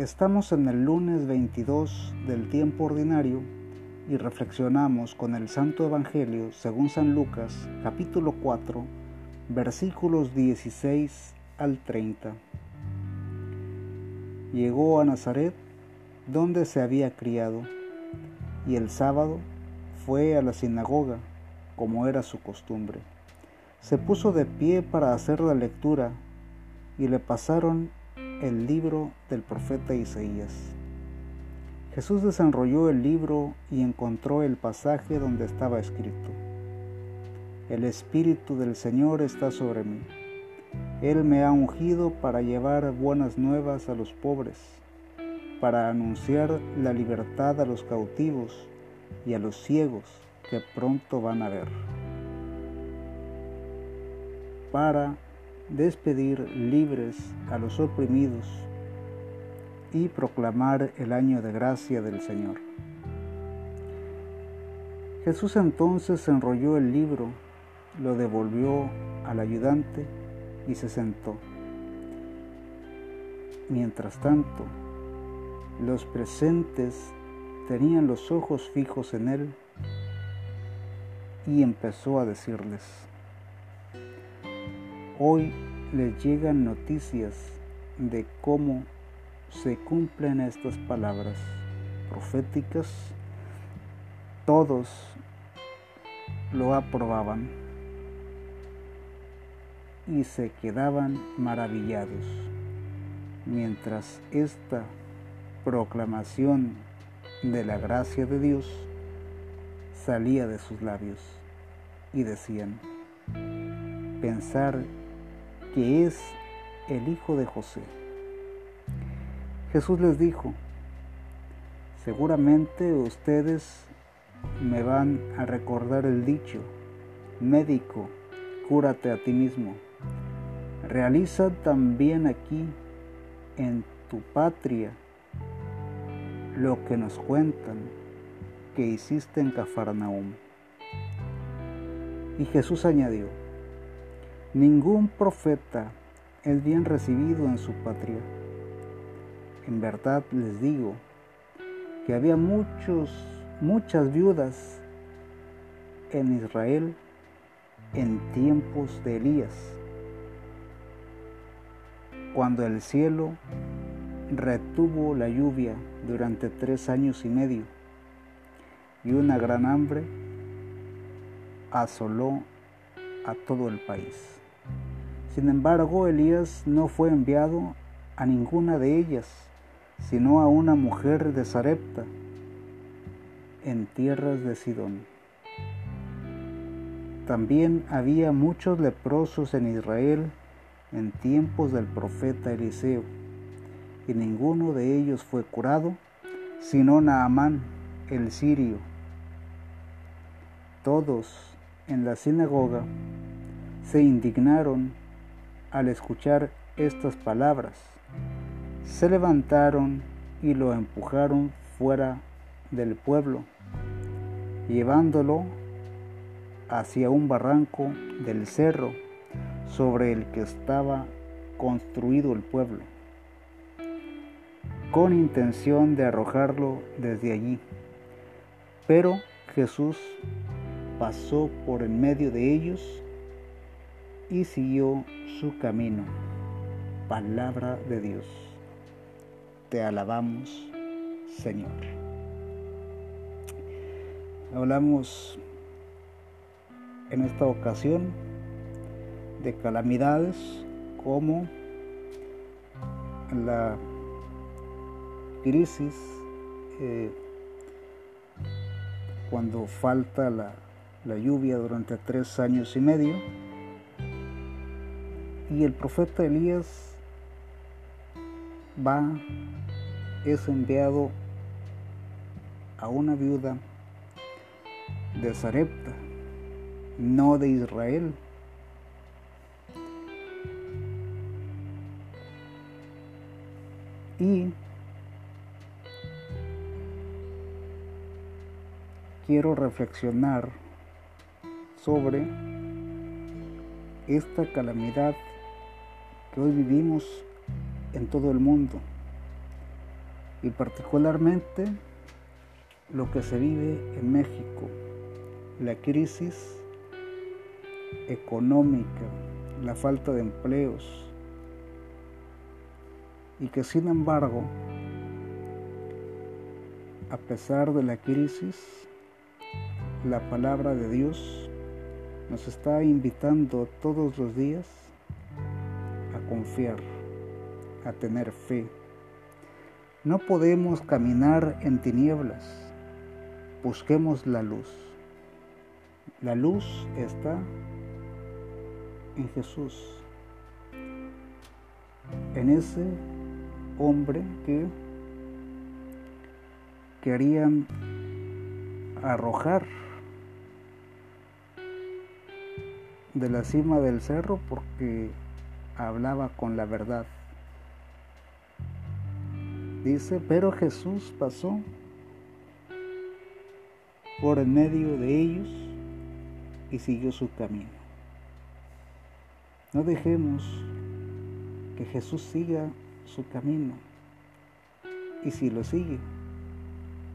Estamos en el lunes 22 del tiempo ordinario y reflexionamos con el Santo Evangelio según San Lucas capítulo 4 versículos 16 al 30. Llegó a Nazaret donde se había criado y el sábado fue a la sinagoga como era su costumbre. Se puso de pie para hacer la lectura y le pasaron el libro del profeta Isaías. Jesús desenrolló el libro y encontró el pasaje donde estaba escrito. El Espíritu del Señor está sobre mí. Él me ha ungido para llevar buenas nuevas a los pobres, para anunciar la libertad a los cautivos y a los ciegos que pronto van a ver, para despedir libres a los oprimidos y proclamar el año de gracia del Señor. Jesús entonces enrolló el libro, lo devolvió al ayudante y se sentó. Mientras tanto, los presentes tenían los ojos fijos en él y empezó a decirles, Hoy les llegan noticias de cómo se cumplen estas palabras proféticas. Todos lo aprobaban y se quedaban maravillados mientras esta proclamación de la gracia de Dios salía de sus labios y decían, pensar que es el hijo de José. Jesús les dijo, seguramente ustedes me van a recordar el dicho, médico, cúrate a ti mismo. Realiza también aquí, en tu patria, lo que nos cuentan que hiciste en Cafarnaum. Y Jesús añadió, Ningún profeta es bien recibido en su patria. En verdad les digo que había muchos, muchas viudas en Israel en tiempos de Elías, cuando el cielo retuvo la lluvia durante tres años y medio y una gran hambre asoló a todo el país. Sin embargo, Elías no fue enviado a ninguna de ellas, sino a una mujer de Sarepta, en tierras de Sidón. También había muchos leprosos en Israel en tiempos del profeta Eliseo, y ninguno de ellos fue curado, sino Naamán, el sirio. Todos en la sinagoga se indignaron al escuchar estas palabras. Se levantaron y lo empujaron fuera del pueblo, llevándolo hacia un barranco del cerro sobre el que estaba construido el pueblo, con intención de arrojarlo desde allí. Pero Jesús pasó por en medio de ellos y siguió su camino. Palabra de Dios. Te alabamos, Señor. Hablamos en esta ocasión de calamidades como la crisis eh, cuando falta la, la lluvia durante tres años y medio y el profeta Elías va, es enviado a una viuda de Zarepta, no de Israel. Y quiero reflexionar sobre esta calamidad que hoy vivimos en todo el mundo. y particularmente lo que se vive en México, la crisis económica, la falta de empleos, y que sin embargo, a pesar de la crisis, la palabra de Dios nos está invitando todos los días confiar, a tener fe. No podemos caminar en tinieblas, busquemos la luz. La luz está en Jesús, en ese hombre que querían arrojar de la cima del cerro porque hablaba con la verdad. Dice, pero Jesús pasó por en medio de ellos y siguió su camino. No dejemos que Jesús siga su camino. Y si lo sigue,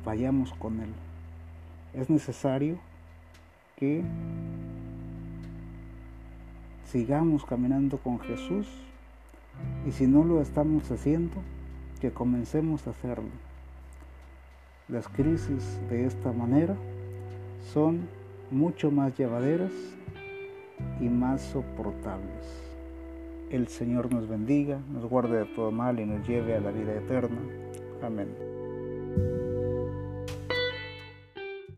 vayamos con Él. Es necesario que sigamos caminando con Jesús y si no lo estamos haciendo, que comencemos a hacerlo. Las crisis de esta manera son mucho más llevaderas y más soportables. El Señor nos bendiga, nos guarde de todo mal y nos lleve a la vida eterna. Amén.